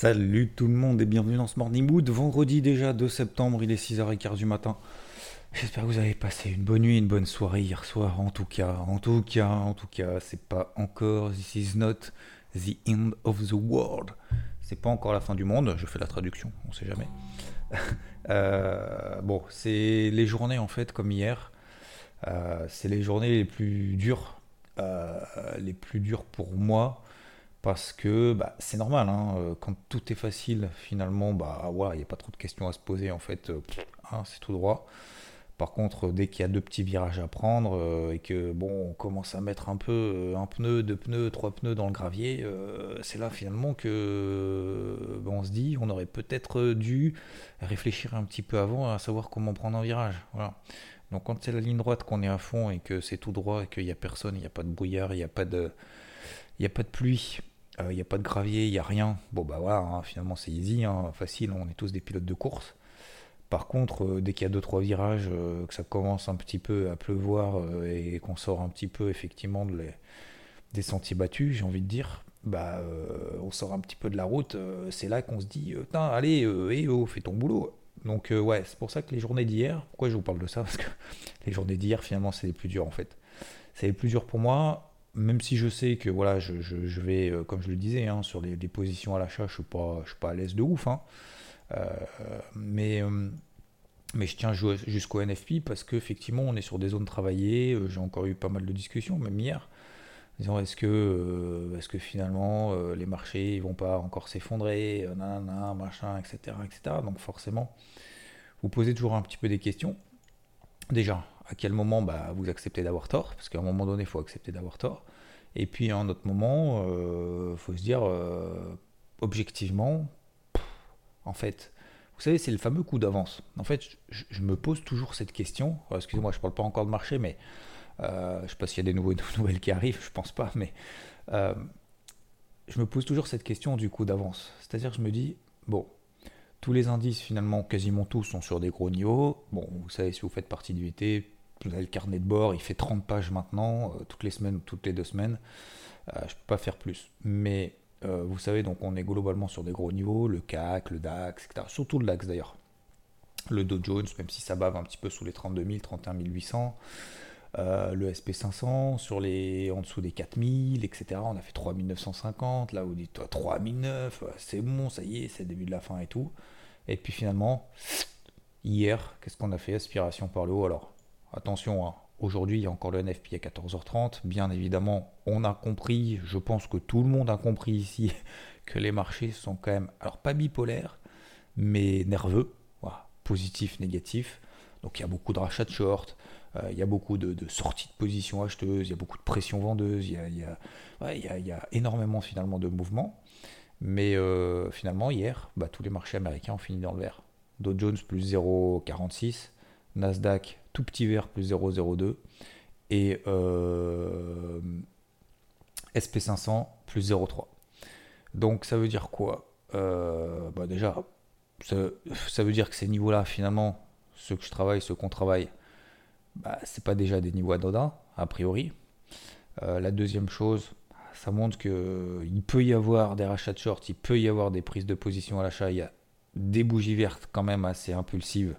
Salut tout le monde et bienvenue dans ce Morning Mood. Vendredi déjà 2 septembre, il est 6h15 du matin. J'espère que vous avez passé une bonne nuit, une bonne soirée hier soir. En tout cas, en tout cas, en tout cas, c'est pas encore, this is not the end of the world. C'est pas encore la fin du monde, je fais la traduction, on sait jamais. Euh, bon, c'est les journées en fait comme hier. Euh, c'est les journées les plus dures, euh, les plus dures pour moi parce que bah, c'est normal. Hein, quand tout est facile, finalement, bah il n'y a pas trop de questions à se poser en fait. Hein, c'est tout droit. Par contre, dès qu'il y a deux petits virages à prendre euh, et que bon, on commence à mettre un peu euh, un pneu, deux pneus, trois pneus dans le gravier, euh, c'est là finalement que ben, on se dit, on aurait peut-être dû réfléchir un petit peu avant à savoir comment prendre un virage. Voilà. Donc quand c'est la ligne droite qu'on est à fond et que c'est tout droit et qu'il n'y a personne, il n'y a pas de brouillard, il n'y a pas de, il y a pas de pluie, il n'y a pas de gravier, il n'y a rien. Bon bah voilà, hein, finalement c'est easy, hein, facile, on est tous des pilotes de course. Par contre, euh, dès qu'il y a 2-3 virages, euh, que ça commence un petit peu à pleuvoir euh, et qu'on sort un petit peu effectivement des sentiers battus, j'ai envie de dire, bah, on sort un petit peu de la route, c'est là qu'on se dit, allez, eh, oh, fais ton boulot. Donc ouais, c'est pour ça que les journées d'hier, pourquoi je vous parle de ça? Parce que les journées d'hier, finalement, c'est les plus dures en fait. C'est les plus dures pour moi, même si je sais que voilà, je, vais, comme je le disais, hein, sur les, positions à l'achat, je ne suis, pas, suis pas à l'aise de ouf. Hein. Euh, mais, euh, mais je tiens jusqu'au NFP parce qu'effectivement, on est sur des zones travaillées. Euh, j'ai encore eu pas mal de discussions, même hier. Disant est-ce que, est que finalement les marchés ils vont pas encore s'effondrer, machin, etc., etc. Donc forcément, vous posez toujours un petit peu des questions. Déjà, à quel moment bah, vous acceptez d'avoir tort? Parce qu'à un moment donné, il faut accepter d'avoir tort. Et puis à un autre moment, il faut se dire, objectivement, en fait Vous savez, c'est le fameux coup d'avance. En fait, je, me pose toujours cette question. Excusez-moi, je ne parle pas encore de marché, mais euh, je ne sais pas s'il y a des nouveaux, nouvelles qui arrivent, je pense pas, mais euh, je me pose toujours cette question du coup d'avance. C'est-à-dire je me dis, bon, tous les indices, finalement, quasiment tous, sont sur des gros niveaux. Bon, vous savez, si vous faites partie du VT, vous avez le carnet de bord, il fait 30 pages maintenant, euh, toutes les semaines ou toutes les deux semaines. je ne peux pas faire plus. Mais euh, vous savez, donc on est globalement sur des gros niveaux, le CAC, le DAX, etc. Surtout le DAX d'ailleurs. Le Dow Jones, même si ça bave un petit peu sous les 32 000, 31 800. le SP500 sur les en dessous des 4000, etc. On a fait 3950, là vous dites 3009, c'est bon, ça y est, c'est le début de la fin et tout. Et puis finalement, hier, qu'est-ce qu'on a fait? Aspiration par le haut. Alors, attention, hein, Aujourd'hui, il y a encore le NFP à 14h30. Bien évidemment, on a compris, je pense que tout le monde a compris ici, que les marchés sont quand même, alors pas bipolaires, mais nerveux, voilà, positif, négatif. Donc il y a beaucoup de rachats de short, euh, il y a beaucoup de, sorties de positions acheteuses, il y a beaucoup de pression vendeuse, il y a, énormément finalement de mouvements. Mais euh, finalement, hier, bah, tous les marchés américains ont fini dans le vert. Dow Jones plus 0,46, Nasdaq tout petit vert plus 0,02 et euh, SP500 plus 0,3. Donc ça veut dire quoi? Euh, bah Déjà, ça, veut dire que ces niveaux-là, finalement, ceux que je travaille, ceux qu'on travaille, bah, c'est pas déjà des niveaux anodins, a priori. Euh, la deuxième chose, ça montre qu'il peut y avoir des rachats de short, il peut y avoir des prises de position à l'achat, il y a des bougies vertes quand même assez impulsives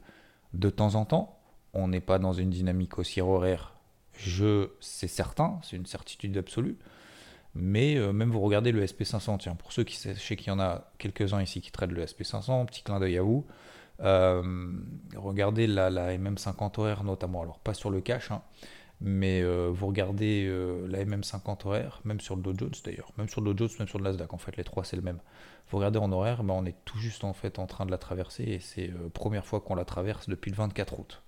de temps en temps on n'est pas dans une dynamique haussière horaire, je, c'est certain, c'est une certitude absolue. Mais euh, même vous regardez le SP500, tiens, pour ceux qui, sais qu'il y en a quelques-uns ici qui traitent le SP500, petit clin d'œil à vous. Euh, regardez la, la, MM50 horaire notamment, alors pas sur le cash, hein, mais euh, vous regardez la MM50 horaire, même sur le Dow Jones d'ailleurs, même sur le Dow Jones, même sur le Nasdaq, en fait les trois c'est le même. Vous regardez en horaire, ben, on est tout juste en fait en train de la traverser et c'est la première fois qu'on la traverse depuis le 24 août.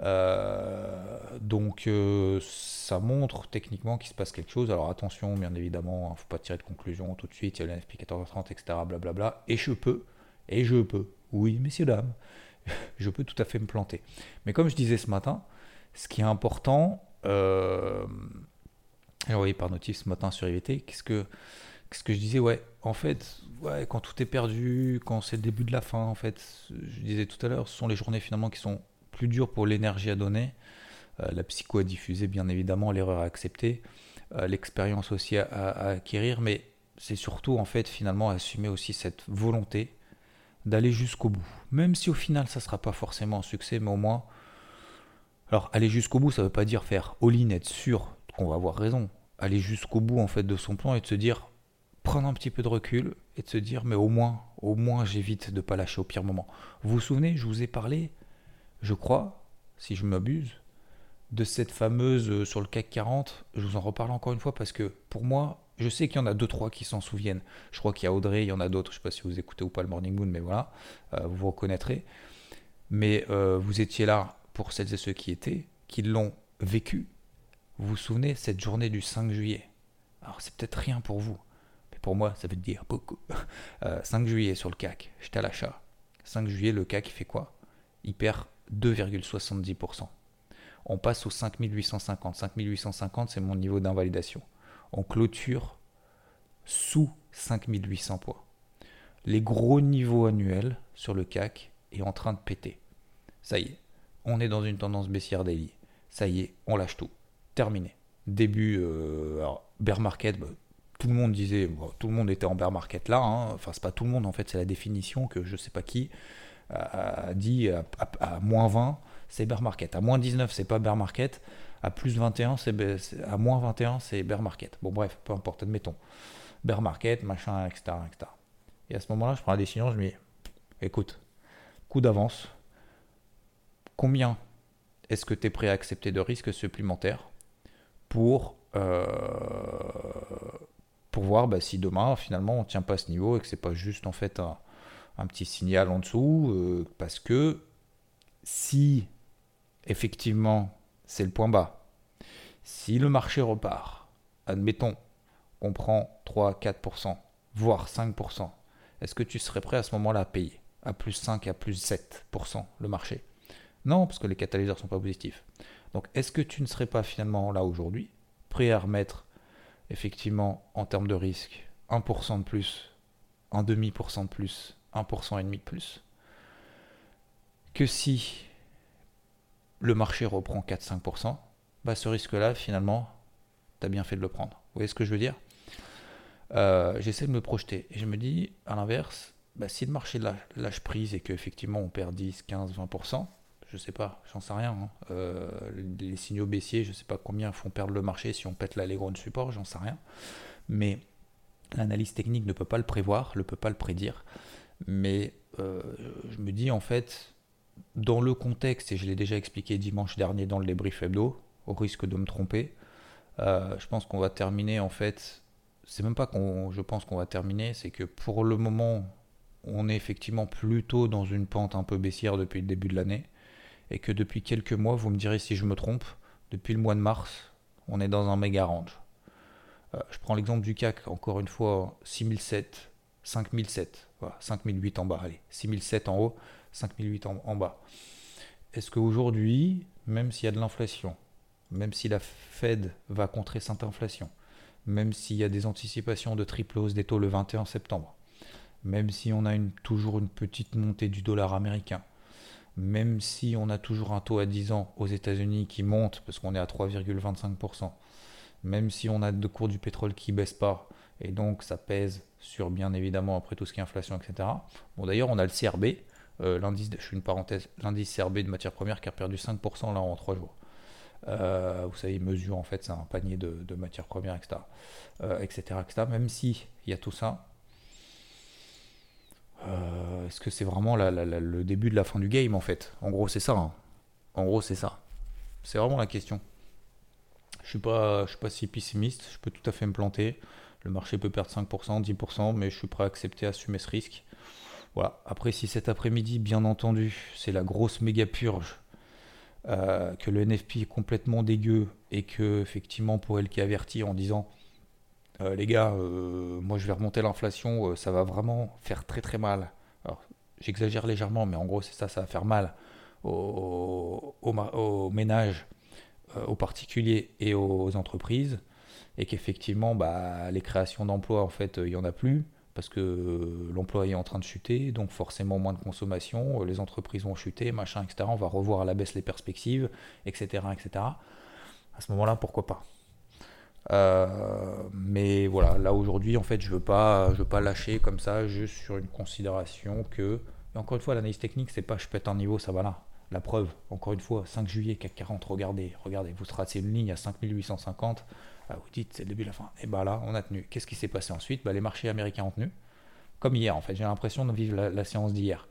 Donc ça montre techniquement qu'il se passe quelque chose. Alors attention, bien évidemment, il hein, ne faut pas tirer de conclusion tout de suite, il y a l'NFP 1430, etc. Blablabla. Et je peux, et je peux, oui, messieurs, dames, je peux tout à fait me planter. Mais comme je disais ce matin, ce qui est important, euh, oui, par notif ce matin sur IVT, qu'est-ce que, qu'est-ce que je disais? Ouais, en fait, quand tout est perdu, quand c'est le début de la fin, en fait, je disais tout à l'heure, ce sont les journées finalement qui sont plus dures pour l'énergie à donner, euh, la psycho à diffuser, bien évidemment, l'erreur à accepter, euh, l'expérience aussi à, à, acquérir, mais c'est surtout en fait finalement assumer aussi cette volonté d'aller jusqu'au bout. Même si au final ça ne sera pas forcément un succès, mais au moins. Alors aller jusqu'au bout, ça ne veut pas dire faire all-in, être sûr qu'on va avoir raison. Aller jusqu'au bout en fait de son plan et de se dire, prendre un petit peu de recul et de se dire, mais au moins, au moins j'évite de ne pas lâcher au pire moment. Vous vous souvenez, je vous ai parlé, je crois, si je m'abuse, de cette fameuse euh, sur le CAC 40. Je vous en reparle encore une fois parce que pour moi, je sais qu'il y en a deux, trois qui s'en souviennent. Je crois qu'il y a Audrey, il y en a d'autres. Je ne sais pas si vous écoutez ou pas le Morning Moon, mais voilà, euh, vous vous reconnaîtrez. Mais euh, vous étiez là pour celles et ceux qui étaient, qui l'ont vécu. Vous vous souvenez, cette journée du 5 juillet? Alors, c'est peut-être rien pour vous, mais pour moi, ça veut dire beaucoup. 5 euh, juillet sur le CAC, j'étais à l'achat. 5 juillet, le CAC, il fait quoi? Il perd 2,70%. On passe au 5850. 5850, c'est mon niveau d'invalidation on clôture sous 5800 points. Les gros niveaux annuels sur le CAC est en train de péter. Ça y est, on est dans une tendance baissière daily. Ça y est, on lâche tout. Terminé. Début, euh, bear market, bah, tout le monde disait, tout le monde était en bear market là. Hein. Enfin, c'est pas tout le monde en fait, c'est la définition que je sais pas qui a, dit à, moins 20, c'est bear market. À moins 19, c'est pas bear market à plus 21, c'est à moins 21, c'est bear market. Bon, bref, peu importe, admettons. Bear market, machin, etc. etc. Et à ce moment-là, je prends la décision, je me dis, écoute, coup d'avance, combien est-ce que tu es prêt à accepter de risques supplémentaires pour, euh, pour voir bah, si demain, finalement, on ne tient pas à ce niveau et que c'est pas juste en fait un, un petit signal en dessous, euh, parce que si effectivement c'est le point bas. Si le marché repart, admettons, on prend 3-4%, voire 5%, est-ce que tu serais prêt à ce moment-là à payer à plus 5 à plus 7% le marché? Non, parce que les catalyseurs sont pas positifs. Donc est-ce que tu ne serais pas finalement là aujourd'hui prêt à remettre effectivement en termes de risque 1% de plus, un demi pour cent de plus, 1% et demi de plus que si le marché reprend 4-5%, bah ce risque-là, finalement, tu as bien fait de le prendre. Vous voyez ce que je veux dire? Euh, J'essaie de me projeter. Et je me dis, à l'inverse, bah, si le marché lâche, prise et qu'effectivement on perd 10, 15, 20%, je sais pas, j'en sais rien. Hein. Euh, les signaux baissiers, je sais pas combien font perdre le marché si on pète l'allégro de support, j'en sais rien. Mais l'analyse technique ne peut pas le prévoir, ne peut pas le prédire. Mais euh, je me dis en fait, dans le contexte, et je l'ai déjà expliqué dimanche dernier dans le débrief hebdo, au risque de me tromper, euh, je pense qu'on va terminer en fait. C'est même pas qu'on, je pense qu'on va terminer, c'est que pour le moment, on est effectivement plutôt dans une pente un peu baissière depuis le début de l'année, et que depuis quelques mois, vous me direz si je me trompe, depuis le mois de mars, on est dans un méga range. Euh, je prends l'exemple du CAC, encore une fois, 6007, 5007, voilà, 5008 en bas, allez, 6007 en haut, 5008 en, en bas. Est-ce qu'aujourd'hui, même s'il y a de l'inflation, même si la Fed va contrer cette inflation, même s'il y a des anticipations de triple hausse des taux le 21 septembre, même si on a toujours une petite montée du dollar américain, même si on a toujours un taux à 10 ans aux États-Unis qui monte parce qu'on est à 3,25%, même si on a de cours du pétrole qui ne baissent pas, et donc ça pèse sur bien évidemment après tout ce qui est inflation, etc. Bon d'ailleurs on a le CRB, euh, l'indice, je fais une parenthèse, l'indice CRB de matières premières qui a perdu 5% là en 3 jours. Euh, vous savez, mesure en fait, c'est un panier de, matières premières, etc., etc., etc. Même si il y a tout ça, euh, est-ce que c'est vraiment le début de la fin du game en fait? En gros, c'est ça. Hein. En gros, c'est ça. C'est vraiment la question. Je suis je suis pas si pessimiste. Je peux tout à fait me planter. Le marché peut perdre 5%, 10%, mais je suis prêt à accepter, à assumer ce risque. Voilà. Après, si cet après-midi, bien entendu, c'est la grosse méga purge que le NFP est complètement dégueu et que effectivement pour elle qui avertit en disant les gars, moi je vais remonter l'inflation, ça va vraiment faire très très mal. Alors j'exagère légèrement, mais en gros c'est ça, ça va faire mal aux, ménages euh, aux particuliers et aux entreprises, et qu'effectivement, bah, les créations d'emplois, en fait, il n'y en a plus, parce que euh, l'emploi est en train de chuter, donc forcément moins de consommation, euh, les entreprises vont chuter, machin, etc. On va revoir à la baisse les perspectives, etc. etc. À ce moment-là, pourquoi pas? Mais voilà, là aujourd'hui, en fait, je veux pas, je veux pas lâcher comme ça, juste sur une considération que, encore une fois, l'analyse technique, c'est pas je pète un niveau, ça va là. La preuve, encore une fois, 5 juillet, CAC 40, regardez, regardez, vous tracez une ligne à 5850, ah, vous dites c'est le début de la fin. Et bien là, on a tenu. Qu'est-ce qui s'est passé ensuite? Bah, Les marchés américains ont tenu, comme hier en fait. J'ai l'impression de vivre la, séance d'hier.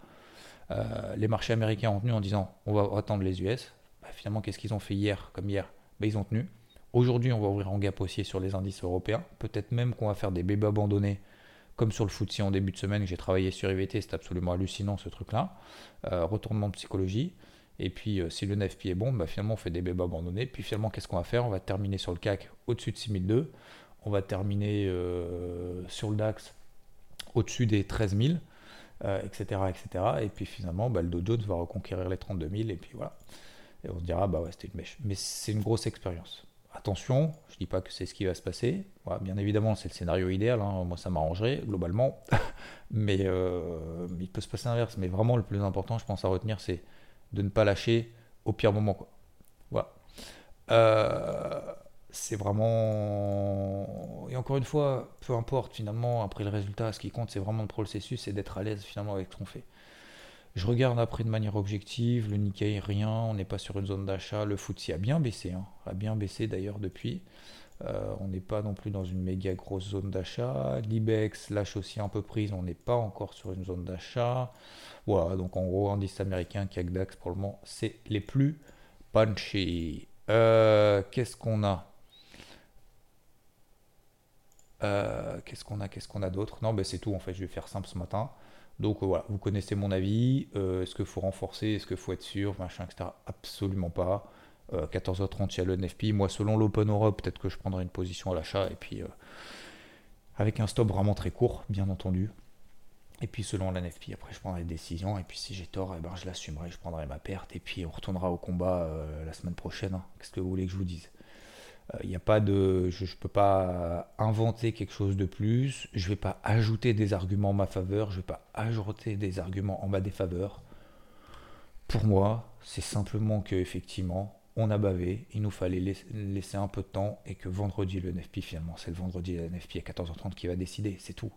Euh, les marchés américains ont tenu en disant on va attendre les US. Bah, finalement, qu'est-ce qu'ils ont fait hier comme hier? Bah, Ils ont tenu. Aujourd'hui, on va ouvrir en gap haussier sur les indices européens. Peut-être même qu'on va faire des bébés abandonnés comme sur le FTSE en début de semaine, j'ai travaillé sur IVT, c'est absolument hallucinant ce truc-là. Euh, retournement de psychologie. Et puis, euh, si le NFP est bon, bah, finalement, on fait des bébés abandonnés. Puis finalement, qu'est-ce qu'on va faire? On va terminer sur le CAC au-dessus de 6002. On va terminer euh, sur le DAX au-dessus des 13 000, etc., etc. Et puis finalement, bah, le Dow Jones va reconquérir les 32 000. Et puis voilà. Et on se dira, bah ouais, c'était une mèche. Mais c'est une grosse expérience. Attention, je ne dis pas que c'est ce qui va se passer. bien évidemment, c'est le scénario idéal. Hein. Moi, ça m'arrangerait globalement. mais euh, il peut se passer l'inverse. Mais vraiment, le plus important, je pense, à retenir, c'est de ne pas lâcher au pire moment. Quoi. Voilà. Euh, c'est vraiment. Et encore une fois, peu importe finalement, après le résultat, ce qui compte, c'est vraiment le processus c'est d'être à l'aise finalement avec ce qu'on fait. Je regarde après de manière objective, le Nikkei rien, on n'est pas sur une zone d'achat, le FTSE a bien baissé, hein, a bien baissé d'ailleurs depuis. Euh, on n'est pas non plus dans une méga grosse zone d'achat. L'IBEX lâche aussi un peu prise, on n'est pas encore sur une zone d'achat. Voilà, donc en gros, indice américain, CAC DAX pour le moment, c'est les plus punchy. Euh, qu'est-ce qu'on a? Euh, Qu'est-ce qu'on a? Qu'est-ce qu'on a d'autre? Non, ben c'est tout en fait. Je vais faire simple ce matin. Donc voilà, vous connaissez mon avis. Est-ce qu'il faut renforcer? Est-ce qu'il faut être sûr? Machin, etc. Absolument pas. 14h30, il y a le NFP. Moi, selon l'Open Europe, peut-être que je prendrai une position à l'achat. Et puis, avec un stop vraiment très court, bien entendu. Et puis selon la NFP, après je prendrai des décisions. Et puis si j'ai tort, eh ben, je l'assumerai, je prendrai ma perte. Et puis on retournera au combat euh, la semaine prochaine. Hein. Qu'est-ce que vous voulez que je vous dise? Il euh, n'y a pas de. Je ne peux pas inventer quelque chose de plus. Je ne vais pas ajouter des arguments en ma faveur. Je ne vais pas ajouter des arguments en ma défaveur. Pour moi, c'est simplement que effectivement, on a bavé, il nous fallait laisser un peu de temps et que vendredi le NFP finalement, c'est le vendredi la NFP à 14h30 qui va décider, c'est tout.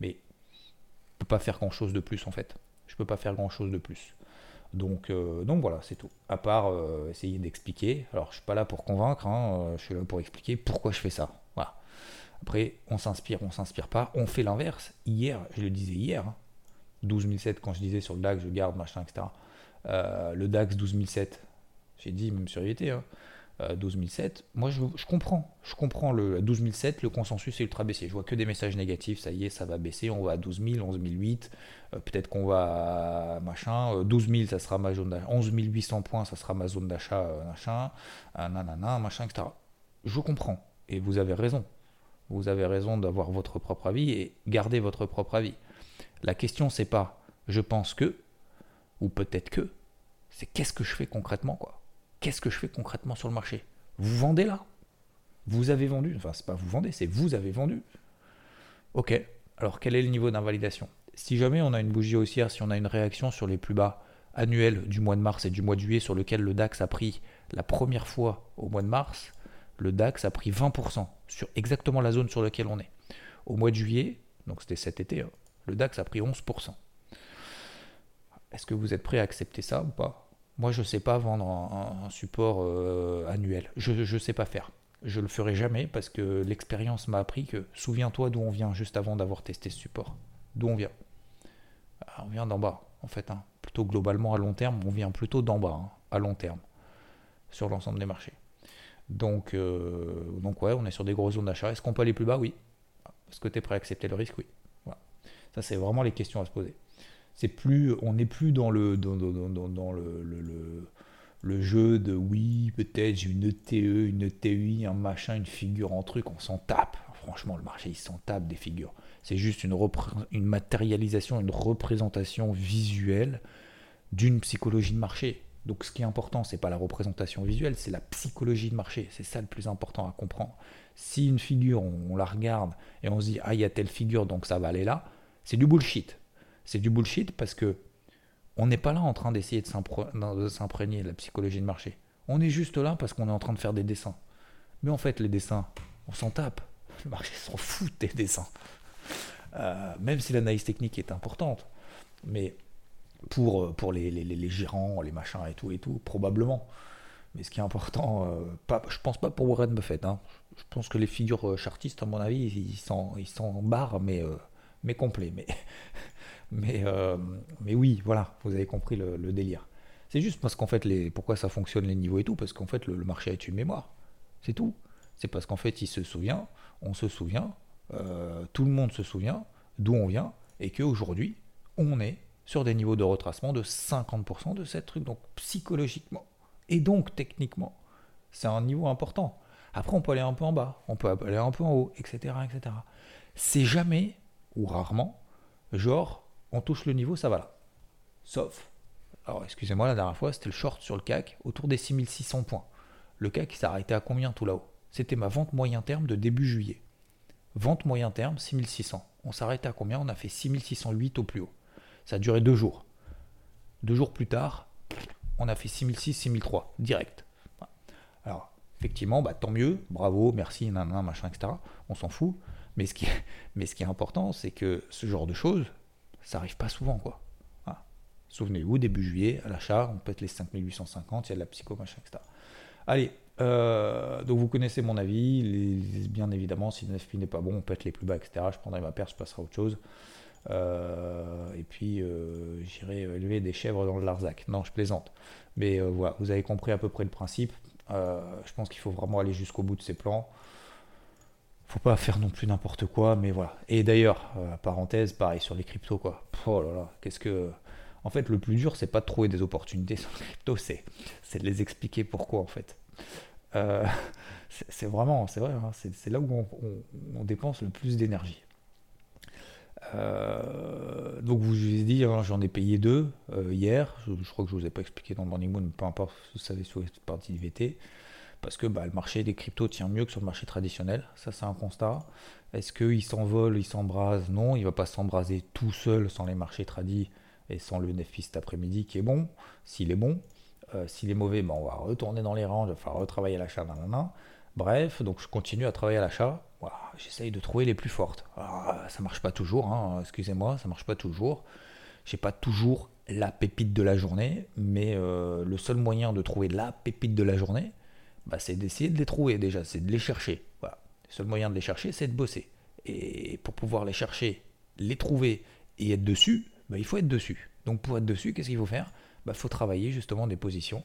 Mais peux pas faire grand chose de plus en fait. Je peux pas faire grand chose de plus. Donc, euh, donc voilà, c'est tout. À part euh, essayer d'expliquer. Alors, je suis pas là pour convaincre, hein, euh, je suis là pour expliquer pourquoi je fais ça. Après, on s'inspire, on s'inspire pas. On fait l'inverse. Hier, je le disais hier, 12007 hein, quand je disais sur le DAX, je garde, machin, etc. le DAX 12007, j'ai dit même sur IVT, hein, 12007, euh, moi je, comprends, je comprends le 12007, le consensus est ultra baissé. Je vois que des messages négatifs, ça y est, ça va baisser, on va à 12 000, 11 008, peut-être qu'on va à machin, 12 000, ça sera ma zone d'achat, 11 800 points, ça sera ma zone d'achat, euh, machin, nanana, machin, etc. Je comprends, et vous avez raison. Vous avez raison d'avoir votre propre avis et garder votre propre avis. La question, c'est pas je pense que, ou peut-être que, c'est qu'est-ce que je fais concrètement, quoi qu'est-ce que je fais concrètement sur le marché? Vous vendez là? Vous avez vendu? Enfin, c'est pas vous vendez, c'est vous avez vendu. Ok, alors quel est le niveau d'invalidation? Si jamais on a une bougie haussière, si on a une réaction sur les plus bas annuels du mois de mars et du mois de juillet sur lequel le DAX a pris la première fois au mois de mars, le DAX a pris 20% sur exactement la zone sur laquelle on est. Au mois de juillet, donc c'était cet été, hein, le DAX a pris 11%. Est-ce que vous êtes prêt à accepter ça ou pas? Moi, je ne sais pas vendre un, support euh, annuel. Je ne sais pas faire. Je le ferai jamais parce que l'expérience m'a appris que souviens-toi d'où on vient juste avant d'avoir testé ce support. D'où on vient ah, On vient d'en bas, en fait. Hein. Plutôt globalement à long terme, on vient plutôt d'en bas, hein, à long terme, sur l'ensemble des marchés. Donc, euh, donc ouais, on est sur des grosses zones d'achat. Est-ce qu'on peut aller plus bas? Oui. Est-ce que tu es prêt à accepter le risque? Oui. Ça, c'est vraiment les questions à se poser plus, on n'est plus dans le, dans, le, le jeu de oui, peut-être j'ai une ETE, une ETI, un machin, une figure en truc, on s'en tape. Franchement, le marché, il s'en tape des figures. C'est juste une, une matérialisation, une représentation visuelle d'une psychologie de marché. Donc ce qui est important, c'est pas la représentation visuelle, c'est la psychologie de marché. C'est ça le plus important à comprendre. Si une figure, on, la regarde et on se dit ah il y a telle figure donc ça va aller là, c'est du bullshit. C'est du bullshit parce que on n'est pas là en train d'essayer de s'imprégner de la psychologie de marché. On est juste là parce qu'on est en train de faire des dessins. Mais en fait, les dessins, on s'en tape. Le marché s'en fout des dessins. Euh, même si l'analyse technique est importante. Mais pour, euh, les, gérants, les machins et tout et tout, probablement. Mais ce qui est important, euh, pas, je pense pas pour Warren Buffett. Hein. Je pense que les figures euh, chartistes, à mon avis, ils s'en barrent, mais, mais complet. Mais, mais, mais oui, voilà, vous avez compris le, délire. C'est juste parce qu'en fait, les, pourquoi ça fonctionne les niveaux et tout, parce qu'en fait, le, marché a une mémoire. C'est tout. C'est parce qu'en fait, il se souvient, on se souvient, tout le monde se souvient d'où on vient, et qu'aujourd'hui, on est sur des niveaux de retracement de 50% de cette truc. Donc psychologiquement et donc techniquement, c'est un niveau important. Après, on peut aller un peu en bas, on peut aller un peu en haut, etc. etc. C'est jamais, ou rarement, genre, on touche le niveau, ça va là. Sauf, alors excusez-moi, la dernière fois, c'était le short sur le CAC, autour des 6600 points. Le CAC s'est arrêté à combien tout là-haut? C'était ma vente moyen terme de début juillet. Vente moyen terme, 6600. On s'arrêtait à combien? On a fait 6608 au plus haut. Ça a duré deux jours. Deux jours plus tard, on a fait 6006, 6003, direct. Alors, effectivement, bah, tant mieux, bravo, merci, nan, machin, etc. On s'en fout. Mais ce qui est important, c'est que ce genre de choses, ça arrive pas souvent, quoi. Souvenez-vous, début juillet, à l'achat, on pète les 5850, il y a de la psycho, machin, etc. Allez, euh, donc vous connaissez mon avis, bien évidemment, si le n'est pas bon, on pète les plus bas, etc. Je prendrai ma paire, je passerai à autre chose. Euh, et puis euh, j'irai élever des chèvres dans le Larzac. Non, je plaisante. Mais voilà, vous avez compris à peu près le principe. je pense qu'il faut vraiment aller jusqu'au bout de ces plans. Faut pas faire non plus n'importe quoi, mais voilà. Et d'ailleurs, parenthèse, pareil sur les cryptos, quoi. Oh là là, qu'est-ce que. En fait, le plus dur, c'est pas de trouver des opportunités sur les cryptos, c'est, de les expliquer pourquoi, en fait. c'est, vraiment, c'est vrai, hein, c'est, là où on dépense le plus d'énergie. Euh, donc vous vous ai dit, hein, j'en ai payé deux euh, hier. Je, crois que je vous ai pas expliqué dans le Morning Moon, peu importe, vous savez sur cette partie du VT. Parce que bah, le marché des cryptos tient mieux que sur le marché traditionnel. Ça, c'est un constat. Est-ce qu'il s'envole, il s'embrase Non, il ne va pas s'embraser tout seul sans les marchés tradis et sans le NFI cet après-midi qui est bon. S'il est bon, euh, s'il est mauvais, bah, on va retourner dans les rangs, il va falloir retravailler l'achat. Bref, donc je continue à travailler à l'achat j'essaye de trouver les plus fortes. Ça ça marche pas toujours, hein, excusez-moi, ça marche pas toujours. J'ai pas toujours la pépite de la journée, mais euh, le seul moyen de trouver la pépite de la journée, bah, c'est d'essayer de les trouver déjà, c'est de les chercher. Le seul moyen de les chercher, c'est de bosser. Et pour pouvoir les chercher, les trouver et être dessus, bah, il faut être dessus. Donc pour être dessus, qu'est-ce qu'il faut faire? Il bah, faut travailler justement des positions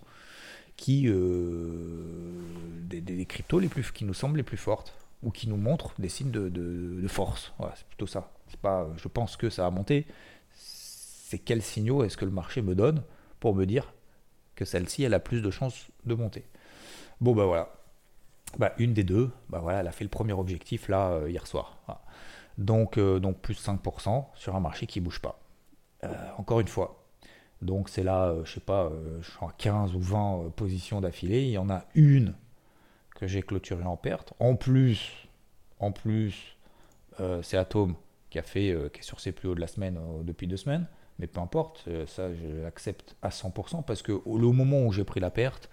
qui, euh, des, cryptos les plus, qui nous semblent les plus fortes ou qui nous montrent des signes de, force. c'est plutôt ça. C'est pas, je pense que ça a monté. C'est quels signaux est-ce que le marché me donne pour me dire que celle-ci elle a plus de chances de monter? Bon bah voilà. Bah, une des deux, bah voilà, elle a fait le premier objectif là euh, hier soir. Donc, euh, donc plus 5% sur un marché qui bouge pas. Euh, encore une fois. Donc c'est là, je sais pas, je suis à 15 ou 20 positions d'affilée. Il y en a une que j'ai clôturé en perte. En plus, en plus, c'est Atom qui a fait, qui est sur ses plus hauts de la semaine depuis deux semaines. Mais peu importe, ça je l'accepte à 100% parce que au, moment où j'ai pris la perte,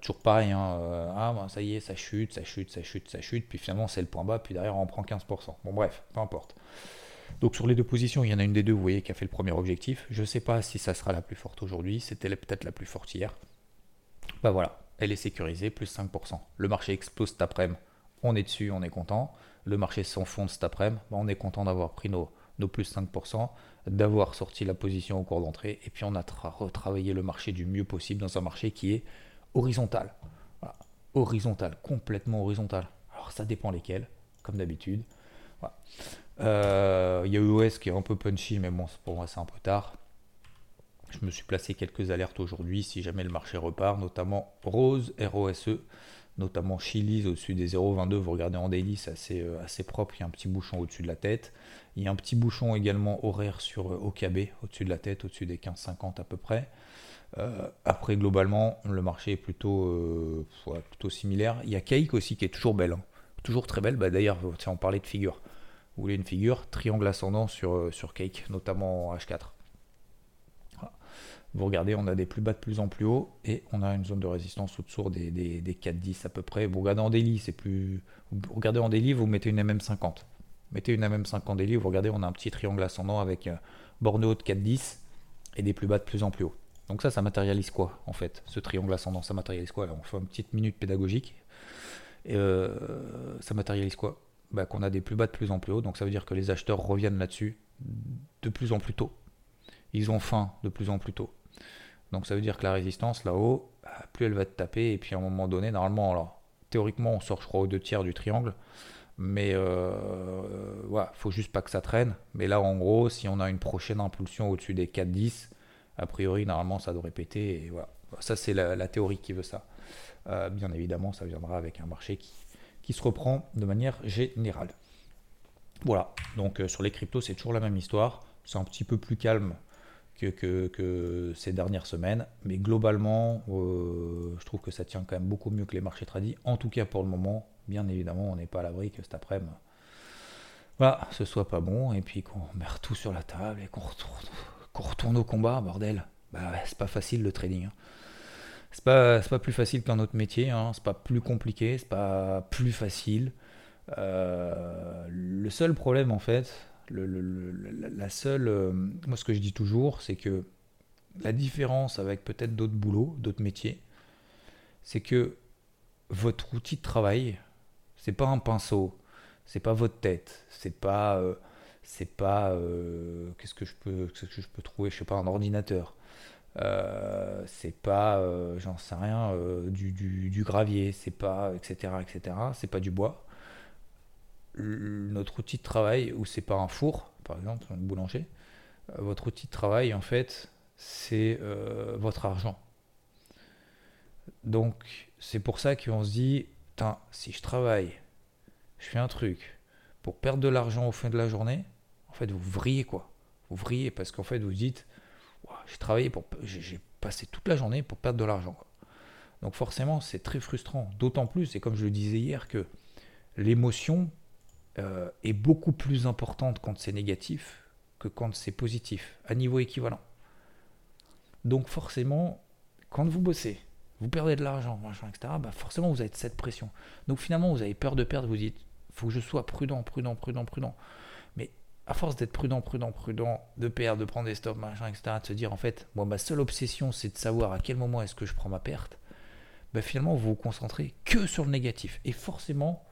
toujours pareil, hein, ah ben, ça y est, ça chute, ça chute, ça chute, ça chute, puis finalement c'est le point bas, puis derrière on prend 15%. Bon bref, peu importe. Donc sur les deux positions, il y en a une des deux, vous voyez, qui a fait le premier objectif. Je ne sais pas si ça sera la plus forte aujourd'hui, c'était peut-être la plus forte hier. Bah voilà, elle est sécurisée, plus 5%. Le marché explose cet après-midi, on est dessus, on est content. Le marché s'enfonce cet après-midi, on est content d'avoir pris nos, nos plus 5%, d'avoir sorti la position au cours d'entrée, et puis on a retravaillé le marché du mieux possible dans un marché qui est horizontal. Horizontal, complètement horizontal. Alors ça dépend lesquels, comme d'habitude. Euh, il y a EOS qui est un peu punchy, mais bon, pour moi c'est un peu tard. Je me suis placé quelques alertes aujourd'hui si jamais le marché repart, notamment Rose, ROSE, notamment Chili's au-dessus des 0,22. Vous regardez en daily, c'est assez, euh, assez propre. Il y a un petit bouchon au-dessus de la tête. Il y a un petit bouchon également horaire sur euh, OKB, au-dessus de la tête, au-dessus des 15,50 à peu près. Euh, après, globalement, le marché est plutôt, plutôt similaire. Il y a Cake aussi qui est toujours belle. Hein. Toujours très belle. Bah, D'ailleurs, on parlait de figure. Vous voulez une figure Triangle ascendant sur, sur Cake, notamment en H4. Vous regardez, on a des plus bas de plus en plus haut et on a une zone de résistance au-dessous des, des, des 4-10 à peu près. Vous regardez en daily, c'est plus. Vous regardez en daily, vous mettez une MM50. Mettez une MM50 en daily, vous regardez, on a un petit triangle ascendant avec euh, borne haute 4-10 et des plus bas de plus en plus haut. Donc ça, ça matérialise quoi en fait Ce triangle ascendant, ça matérialise quoi? On fait une petite minute pédagogique. Et euh, ça matérialise quoi? Bah, Qu'on a des plus bas de plus en plus haut. Donc ça veut dire que les acheteurs reviennent là-dessus de plus en plus tôt. Ils ont faim de plus en plus tôt. Donc ça veut dire que la résistance là-haut, bah, plus elle va te taper, et puis à un moment donné, normalement, alors théoriquement on sort je crois aux deux tiers du triangle, mais euh, voilà, faut juste pas que ça traîne. Mais là en gros, si on a une prochaine impulsion au-dessus des 4-10, a priori normalement ça devrait péter, et voilà. Ça c'est la, théorie qui veut ça. Euh, bien évidemment, ça viendra avec un marché qui, se reprend de manière générale. Voilà, donc euh, sur les cryptos, c'est toujours la même histoire. C'est un petit peu plus calme que, ces dernières semaines. Mais globalement, euh, je trouve que ça tient quand même beaucoup mieux que les marchés tradis. En tout cas pour le moment, bien évidemment, on n'est pas à l'abri que cet après-midi, voilà, ce soit pas bon. Et puis qu'on met tout sur la table et qu'on retourne, qu'on retourne au combat, bordel. Bah c'est pas facile le trading. Hein. C'est pas, pas plus facile qu'un autre métier, hein. c'est pas plus compliqué, c'est pas plus facile. Euh, le seul problème en fait, la seule, euh, moi ce que je dis toujours, c'est que la différence avec peut-être d'autres boulots, d'autres métiers, c'est que votre outil de travail, c'est pas un pinceau, c'est pas votre tête, c'est pas, euh, c'est pas, euh, qu'est-ce que je peux, que je peux trouver, je sais pas, un ordinateur. c'est pas, j'en sais rien, du, du, du, gravier, c'est pas, etc., etc., c'est pas du bois notre outil de travail, ou c'est pas un four, par exemple, un boulanger, euh, votre outil de travail, en fait, c'est euh, votre argent. Donc, c'est pour ça qu'on se dit, si je travaille, je fais un truc pour perdre de l'argent au fin de la journée, en fait, vous vrillez quoi. Vous vrillez parce qu'en fait, vous dites, j'ai travaillé pour, j'ai passé toute la journée pour perdre de l'argent. Donc forcément, c'est très frustrant. D'autant plus, et comme je le disais hier, que l'émotion euh, est beaucoup plus importante quand c'est négatif que quand c'est positif, à niveau équivalent. Donc forcément, quand vous bossez, vous perdez de l'argent, machin, etc., bah forcément vous avez cette pression. Donc finalement, vous avez peur de perdre, vous dites, faut que je sois prudent, prudent, prudent, prudent. Mais à force d'être prudent, prudent, prudent, de perdre, de prendre des stops, machin, etc., de se dire, en fait, moi, ma seule obsession, c'est de savoir à quel moment est-ce que je prends ma perte, bah finalement, vous vous concentrez que sur le négatif. Et forcément,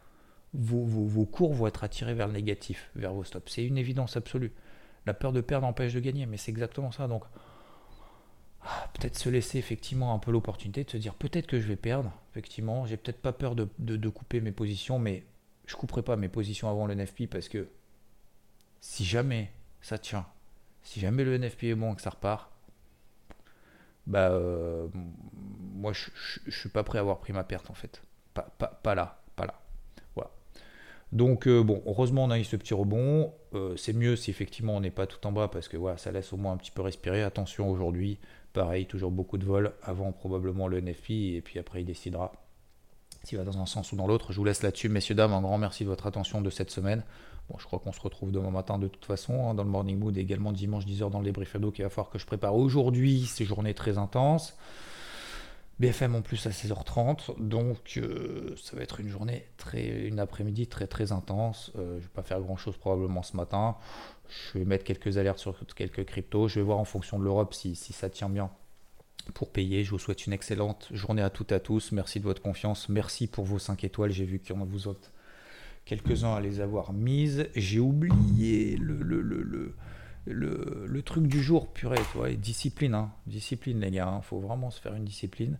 vos, cours vont être attirés vers le négatif, vers vos stops. C'est une évidence absolue. La peur de perdre empêche de gagner, mais c'est exactement ça. Donc, ah, peut-être se laisser effectivement un peu l'opportunité de se dire peut-être que je vais perdre, effectivement. J'ai peut-être pas peur de, couper mes positions, mais je couperai pas mes positions avant le NFP parce que si jamais ça tient, si jamais le NFP est bon et que ça repart, bah euh, moi je, je, suis pas prêt à avoir pris ma perte en fait. Pas, là, pas là. Donc euh, bon, heureusement on a eu ce petit rebond. Euh, c'est mieux si effectivement on n'est pas tout en bas parce que voilà, ça laisse au moins un petit peu respirer. Attention aujourd'hui, pareil, toujours beaucoup de vols avant probablement le NFI et puis après il décidera s'il va dans un sens ou dans l'autre. Je vous laisse là-dessus, messieurs, dames, un grand merci de votre attention de cette semaine. Bon, je crois qu'on se retrouve demain matin de toute façon hein, dans le Morning Mood et également dimanche 10h dans le débrief d'eau qu'il va falloir que je prépare aujourd'hui ces journées très intenses. BFM en plus à 16h30, donc euh, ça va être une journée, très, une après-midi très très intense. Euh, je ne vais pas faire grand chose probablement ce matin. Je vais mettre quelques alertes sur quelques cryptos. Je vais voir en fonction de l'Europe si, ça tient bien pour payer. Je vous souhaite une excellente journée à toutes et à tous. Merci de votre confiance. Merci pour vos 5 étoiles. J'ai vu qu'il y en a vous autres quelques-uns à les avoir mises. J'ai oublié le, le le, truc du jour, purée, tu discipline, hein. discipline les gars, il hein. faut vraiment se faire une discipline.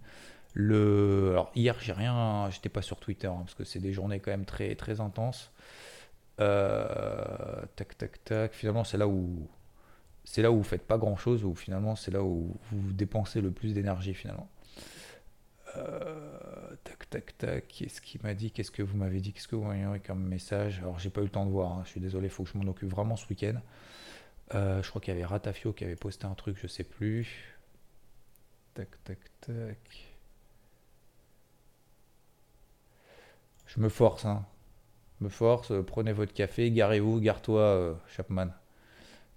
Le, alors hier j'ai rien, j'étais pas sur Twitter hein, parce que c'est des journées quand même très très intenses. Euh, tac tac tac. Finalement c'est là où c'est là où vous faites pas grand chose, ou finalement c'est là où vous dépensez le plus d'énergie finalement. Euh, tac, tac, tac. Qu'est-ce qu'il m'a dit? Qu'est-ce que vous m'avez dit? Qu'est-ce que vous m'avez comme message? Alors, j'ai pas eu le temps de voir. Je suis désolé, il faut que je m'en occupe vraiment ce week-end. Euh, je crois qu'il y avait Ratafio qui avait posté un truc, je sais plus. Tac, tac, tac. Je me force, hein. Je me force. Euh, prenez votre café, garez-vous, gare-toi, Chapman.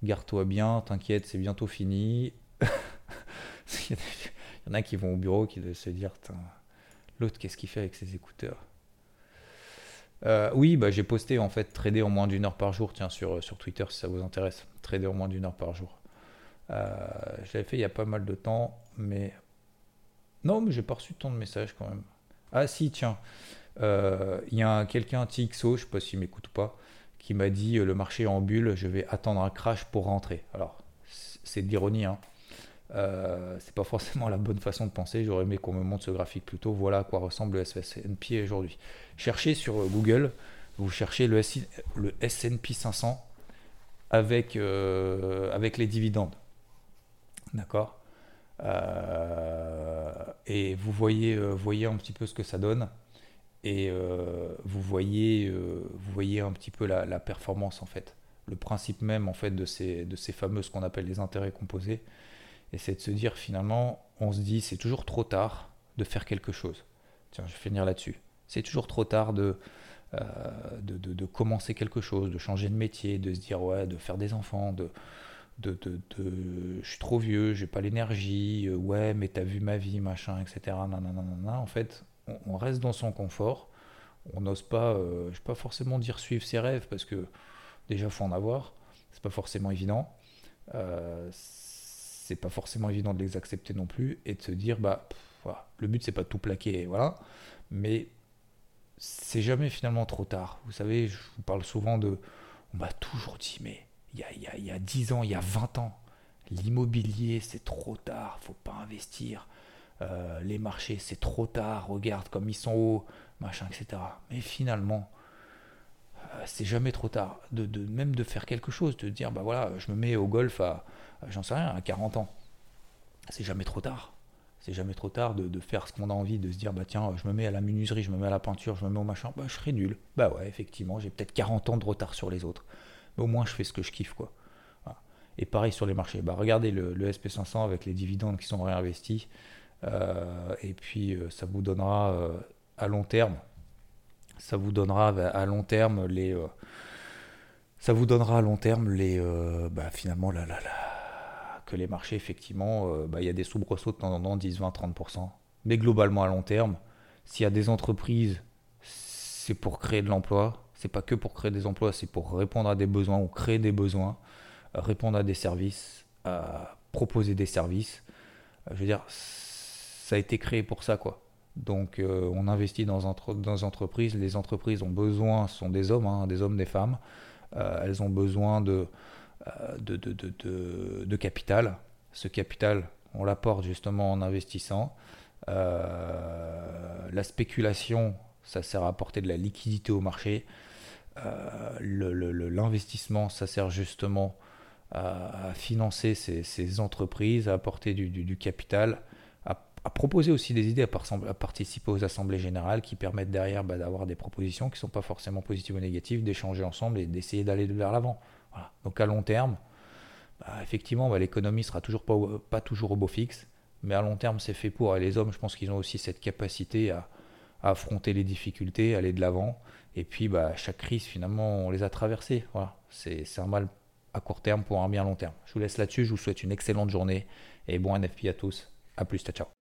Gare-toi bien, t'inquiète, c'est bientôt fini. Il y en a qui vont au bureau qui doivent se dire l'autre qu'est-ce qu'il fait avec ses écouteurs? Euh, oui, bah, j'ai posté en fait trader en moins d'une heure par jour, tiens, sur, Twitter si ça vous intéresse. Trader en moins d'une heure par jour. Euh, je l'avais fait il y a pas mal de temps, mais. Non, mais j'ai pas reçu tant de messages quand même. Ah si, tiens. Euh, il y a quelqu'un, TXO, je sais pas s'il m'écoute ou pas, qui m'a dit le marché en bulle, je vais attendre un crash pour rentrer. Alors, c'est de l'ironie, hein. Euh, c'est pas forcément la bonne façon de penser. J'aurais aimé qu'on me montre ce graphique plutôt. Voilà à quoi ressemble le S&P aujourd'hui. Cherchez sur Google, vous cherchez le, S&P 500 avec, euh, avec les dividendes. D'accord? Euh, Et vous voyez, voyez un petit peu ce que ça donne. Et vous, voyez, vous voyez un petit peu la, performance en fait. Le principe même en fait de ces, de ces fameux, ce qu'on appelle les intérêts composés et c'est de se dire finalement, on se dit c'est toujours trop tard de faire quelque chose. Tiens, je vais finir là-dessus. C'est toujours trop tard de, euh, de, de, commencer quelque chose, de changer de métier, de se dire ouais, de faire des enfants, de, de, je suis trop vieux, j'ai pas l'énergie, euh, ouais, mais t'as vu ma vie, machin, etc. Nanana, en fait, on, reste dans son confort. On n'ose pas, euh, je vais pas forcément dire suivre ses rêves parce que déjà faut en avoir. C'est pas forcément évident c'est pas forcément évident de les accepter non plus et de se dire bah le but c'est pas de tout plaquer voilà. Mais c'est jamais finalement trop tard. Vous savez je vous parle souvent de on m'a toujours dit mais il y a, y, a, y a 10 ans il y a 20 ans l'immobilier c'est trop tard faut pas investir. Euh, les marchés c'est trop tard regarde comme ils sont hauts machin etc mais finalement c'est jamais trop tard de, même de faire quelque chose de dire bah voilà je me mets au golf à euh, j'en sais à 40 ans. C'est jamais trop tard. C'est jamais trop tard de, faire ce qu'on a envie, de se dire, bah tiens, je me mets à la menuiserie, je me mets à la peinture, je me mets au machin, bah je serai nul. Bah ouais, effectivement, j'ai peut-être 40 ans de retard sur les autres. Mais au moins, je fais ce que je kiffe, quoi. Et pareil sur les marchés. Bah regardez le, SP500 avec les dividendes qui sont réinvestis. Euh, et puis, euh, ça vous donnera à long terme, ça vous donnera à long terme les ça vous donnera à long terme les bah, finalement la, la, les marchés, effectivement, euh, bah, il y a des soubresauts de temps en temps, 10, 20, 30%. Mais globalement, à long terme, s'il y a des entreprises, c'est pour créer de l'emploi. C'est pas que pour créer des emplois, c'est pour répondre à des besoins ou créer des besoins, euh, répondre à des services, proposer des services. Euh, je veux dire, ça a été créé pour ça, quoi. Donc, on investit dans, entre, dans entreprises. Les entreprises ont besoin, ce sont des hommes, hein, des hommes, des femmes. elles ont besoin de, euh, de, capital. Ce capital, on l'apporte justement en investissant. Euh, la spéculation, ça sert à apporter de la liquidité au marché. Euh, l'investissement, ça sert justement à, financer ces, entreprises, à apporter du, capital, à, proposer aussi des idées, à, participer aux assemblées générales qui permettent derrière bah, d'avoir des propositions qui ne sont pas forcément positives ou négatives, d'échanger ensemble et d'essayer d'aller vers l'avant. Donc à long terme, bah, effectivement, bah, l'économie sera toujours pas, toujours au beau fixe, mais à long terme, c'est fait pour. Et les hommes, je pense qu'ils ont aussi cette capacité à, affronter les difficultés, aller de l'avant. Et puis, bah, chaque crise, finalement, on les a traversées. C'est un mal à court terme pour un bien long terme. Je vous laisse là-dessus. Je vous souhaite une excellente journée et bon NFP à tous. À plus. Ciao, ciao.